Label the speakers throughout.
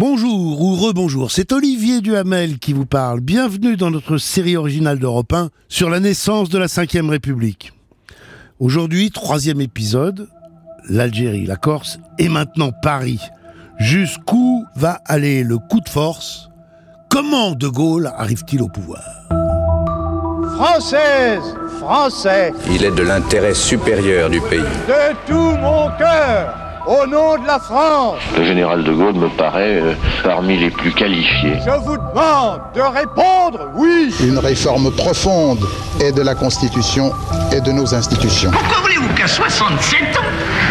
Speaker 1: Bonjour ou rebonjour, c'est Olivier Duhamel qui vous parle. Bienvenue dans notre série originale d'Europe 1 sur la naissance de la Ve République. Aujourd'hui, troisième épisode, l'Algérie, la Corse et maintenant Paris. Jusqu'où va aller le coup de force? Comment De Gaulle arrive-t-il au pouvoir?
Speaker 2: Française, Français,
Speaker 3: Il est de l'intérêt supérieur du pays.
Speaker 2: de tout mon cœur, au nom de la France,
Speaker 4: Le général de Gaulle me paraît euh, parmi les plus qualifiés.
Speaker 2: je vous demande de répondre oui.
Speaker 5: une réforme profonde et de la Constitution et de nos institutions.
Speaker 6: Pourquoi voulez-vous qu'à 67 ans,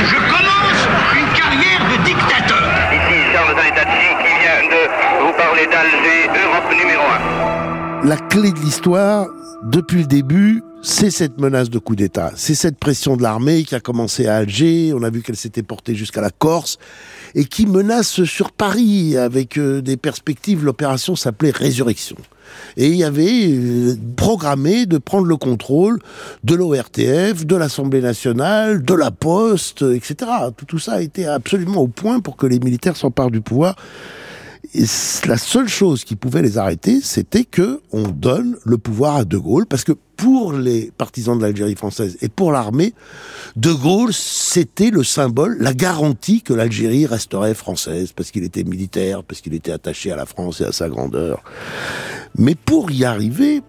Speaker 6: je commence une carrière de dictateur?
Speaker 7: Ici Charles Danetati qui vient de vous parler d'Alger, Europe numéro 1.
Speaker 1: La clé de l'histoire, depuis le début, c'est cette menace de coup d'État. C'est cette pression de l'armée qui a commencé à Alger, on a vu qu'elle s'était portée jusqu'à la Corse, et qui menace sur Paris avec euh, des perspectives. L'opération s'appelait Résurrection. Et il y avait euh, programmé de prendre le contrôle de l'ORTF, de l'Assemblée nationale, de la Poste, etc. Tout, tout ça a été absolument au point pour que les militaires s'emparent du pouvoir. Et la seule chose qui pouvait les arrêter, c'était que on donne le pouvoir à De Gaulle, parce que pour les partisans de l'Algérie française et pour l'armée, De Gaulle, c'était le symbole, la garantie que l'Algérie resterait française, parce qu'il était militaire, parce qu'il était attaché à la France et à sa grandeur. Mais pour y arriver,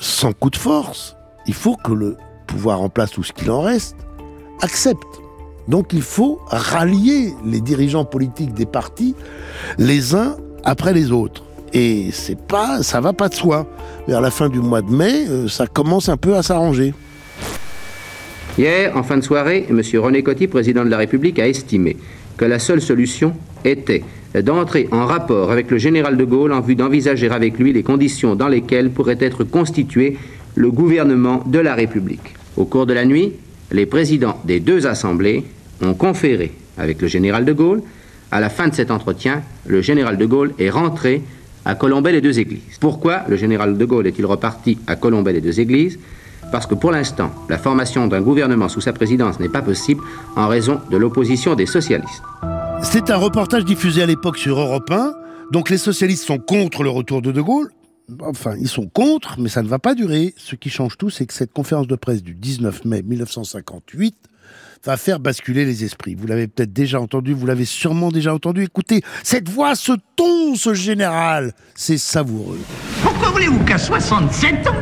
Speaker 1: sans coup de force, il faut que le pouvoir en place, ou ce qu'il en reste, accepte. Donc il faut rallier les dirigeants politiques des partis les uns après les autres. Et c'est pas, ça va pas de soi. Vers la fin du mois de mai, euh, ça commence un peu à s'arranger.
Speaker 8: Hier, en fin de soirée, M. René Coty, président de la République, a estimé que la seule solution était d'entrer en rapport avec le général de Gaulle en vue d'envisager avec lui les conditions dans lesquelles pourrait être constitué le gouvernement de la République. Au cours de la nuit, les présidents des deux assemblées ont conféré avec le général de Gaulle. À la fin de cet entretien, le général de Gaulle est rentré à Colombey les deux églises. Pourquoi le général de Gaulle est-il reparti à Colombey les deux églises? Parce que pour l'instant, la formation d'un gouvernement sous sa présidence n'est pas possible en raison de l'opposition des socialistes.
Speaker 1: C'est un reportage diffusé à l'époque sur Europe 1. Donc les socialistes sont contre le retour de De Gaulle. Enfin, ils sont contre, mais ça ne va pas durer. Ce qui change tout, c'est que cette conférence de presse du 19 mai 1958 va faire basculer les esprits. Vous l'avez peut-être déjà entendu, vous l'avez sûrement déjà entendu. Écoutez, cette voix, ce ton, ce général, c'est savoureux.
Speaker 6: Pourquoi voulez-vous qu'à 67 ans,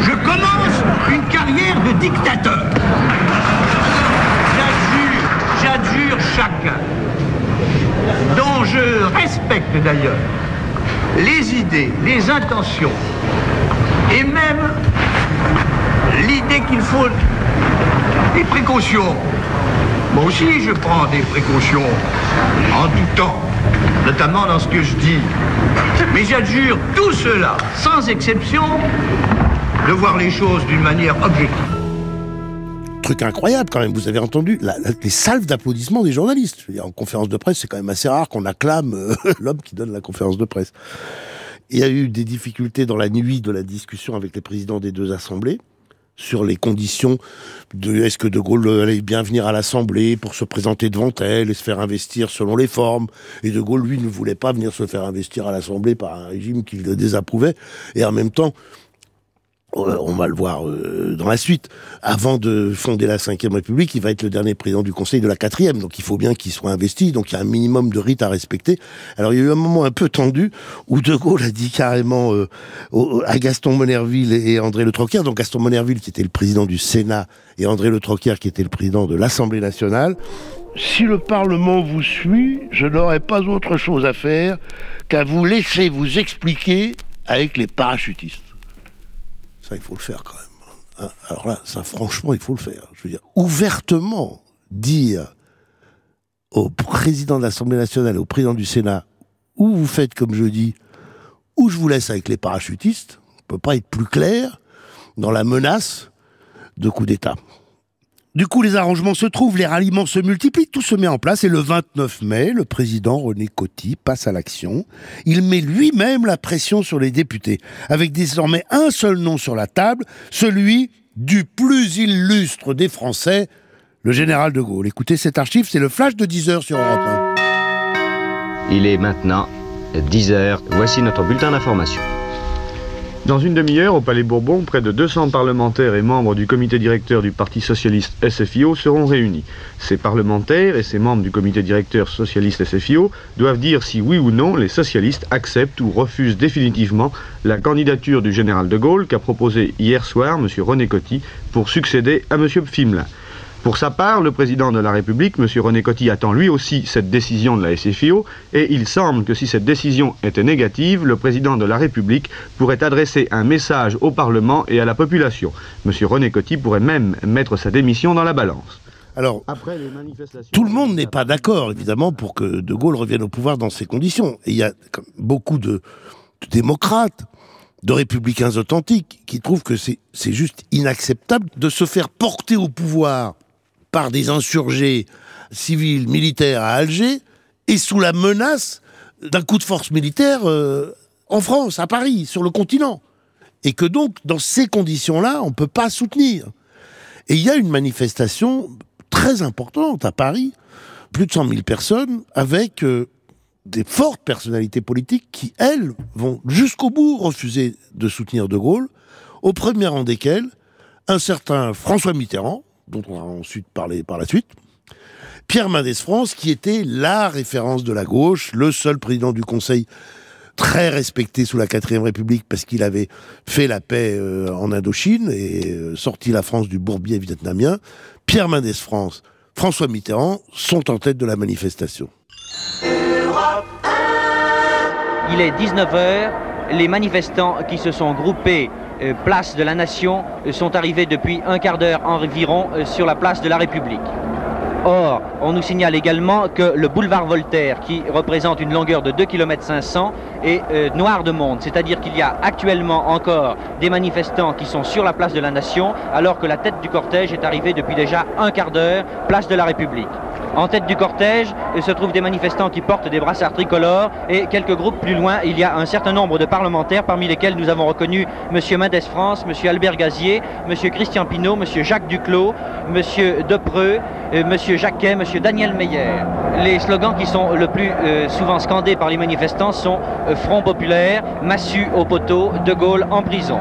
Speaker 6: je commence une carrière de dictateur? J'adjure, j'adjure chacun, dont je respecte d'ailleurs les idées, les intentions, et même l'idée qu'il faut des précautions. Moi aussi, je prends des précautions en tout temps, notamment dans ce que je dis. Mais j'adjure tout cela, sans exception, de voir les choses d'une manière objective.
Speaker 1: Truc incroyable quand même, vous avez entendu les salves d'applaudissements des journalistes. Dire, en conférence de presse, c'est quand même assez rare qu'on acclame euh, l'homme qui donne la conférence de presse. Il y a eu des difficultés dans la nuit de la discussion avec les présidents des deux assemblées sur les conditions de est-ce que De Gaulle allait bien venir à l'Assemblée pour se présenter devant elle et se faire investir selon les formes. Et De Gaulle, lui, ne voulait pas venir se faire investir à l'Assemblée par un régime qu'il désapprouvait. Et en même temps, on va le voir euh, dans la suite. Avant de fonder la Ve République, il va être le dernier président du Conseil de la quatrième, donc il faut bien qu'il soit investi, donc il y a un minimum de rites à respecter. Alors il y a eu un moment un peu tendu où De Gaulle a dit carrément euh, à Gaston Monerville et André Le Troquier, donc Gaston Monerville qui était le président du Sénat et André Le Troquier qui était le président de l'Assemblée nationale, si le Parlement vous suit, je n'aurai pas autre chose à faire qu'à vous laisser vous expliquer avec les parachutistes. Il faut le faire quand même. Hein. Alors là, ça, franchement, il faut le faire. Je veux dire, ouvertement dire au président de l'Assemblée nationale, au président du Sénat, ou vous faites comme je dis, ou je vous laisse avec les parachutistes, on peut pas être plus clair dans la menace de coup d'État. Du coup, les arrangements se trouvent, les ralliements se multiplient, tout se met en place. Et le 29 mai, le président René Coty passe à l'action. Il met lui-même la pression sur les députés, avec désormais un seul nom sur la table, celui du plus illustre des Français, le général de Gaulle. Écoutez cette archive, c'est le flash de 10 heures sur Europe 1.
Speaker 9: Il est maintenant 10 heures. Voici notre bulletin d'information.
Speaker 10: Dans une demi-heure, au Palais Bourbon, près de 200 parlementaires et membres du comité directeur du Parti socialiste SFIO seront réunis. Ces parlementaires et ces membres du comité directeur socialiste SFIO doivent dire si oui ou non les socialistes acceptent ou refusent définitivement la candidature du général de Gaulle qu'a proposé hier soir M. René Coty pour succéder à M. Pfimlin. Pour sa part, le président de la République, M. René Coty, attend lui aussi cette décision de la SFIO et il semble que si cette décision était négative, le président de la République pourrait adresser un message au Parlement et à la population. M. René Coty pourrait même mettre sa démission dans la balance.
Speaker 1: Alors, tout le monde n'est pas d'accord, évidemment, pour que De Gaulle revienne au pouvoir dans ces conditions. Et il y a beaucoup de, de démocrates, de républicains authentiques, qui trouvent que c'est juste inacceptable de se faire porter au pouvoir par des insurgés civils, militaires à Alger, et sous la menace d'un coup de force militaire euh, en France, à Paris, sur le continent. Et que donc, dans ces conditions-là, on ne peut pas soutenir. Et il y a une manifestation très importante à Paris, plus de 100 000 personnes, avec euh, des fortes personnalités politiques qui, elles, vont jusqu'au bout refuser de soutenir De Gaulle, au premier rang desquels un certain François Mitterrand, dont on va ensuite parler par la suite. Pierre Mendès France, qui était la référence de la gauche, le seul président du Conseil très respecté sous la quatrième République parce qu'il avait fait la paix euh, en Indochine et euh, sorti la France du bourbier vietnamien. Pierre Mendès France, François Mitterrand sont en tête de la manifestation.
Speaker 11: Il est 19h, les manifestants qui se sont groupés place de la Nation euh, sont arrivés depuis un quart d'heure environ euh, sur la place de la République. Or, on nous signale également que le boulevard Voltaire, qui représente une longueur de 2 km 500, est noir de monde. C'est-à-dire qu'il y a actuellement encore des manifestants qui sont sur la place de la Nation, alors que la tête du cortège est arrivée depuis déjà un quart d'heure, place de la République. En tête du cortège se trouvent des manifestants qui portent des brassards tricolores et quelques groupes plus loin, il y a un certain nombre de parlementaires parmi lesquels nous avons reconnu M. Mendes France, M. Albert Gazier, M. Christian Pinault, M. Jacques Duclos, M. Depreux, euh, M. Jacquet, M. Daniel Meyer. Les slogans qui sont le plus euh, souvent scandés par les manifestants sont euh, Front populaire, Massu au poteau, De Gaulle en prison.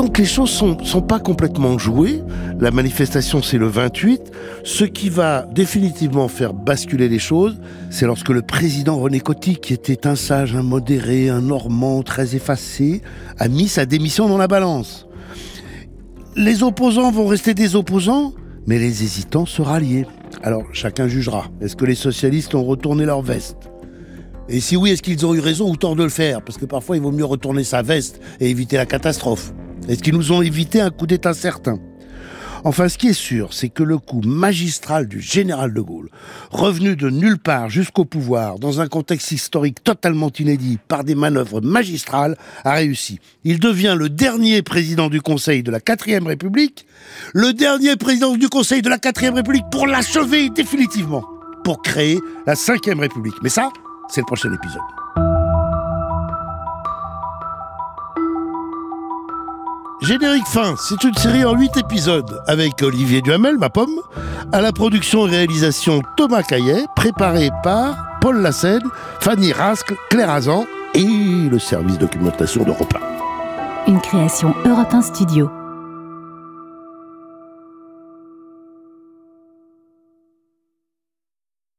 Speaker 1: Donc les choses sont, sont pas complètement jouées. La manifestation c'est le 28. Ce qui va définitivement faire basculer les choses, c'est lorsque le président René Coty, qui était un sage, un modéré, un normand très effacé, a mis sa démission dans la balance. Les opposants vont rester des opposants, mais les hésitants se rallier. Alors chacun jugera. Est-ce que les socialistes ont retourné leur veste? Et si oui, est-ce qu'ils ont eu raison ou tort de le faire? Parce que parfois il vaut mieux retourner sa veste et éviter la catastrophe. Est-ce qu'ils nous ont évité un coup d'État certain Enfin, ce qui est sûr, c'est que le coup magistral du général de Gaulle, revenu de nulle part jusqu'au pouvoir, dans un contexte historique totalement inédit, par des manœuvres magistrales, a réussi. Il devient le dernier président du Conseil de la 4 République, le dernier président du Conseil de la 4 République pour l'achever définitivement, pour créer la 5 République. Mais ça, c'est le prochain épisode. Générique fin, c'est une série en 8 épisodes avec Olivier Duhamel, ma pomme, à la production et réalisation Thomas Caillet, préparé par Paul Lassène, Fanny Rascle, Claire Azan et le service documentation d'Europe
Speaker 12: 1. Une création Europe 1 Studio.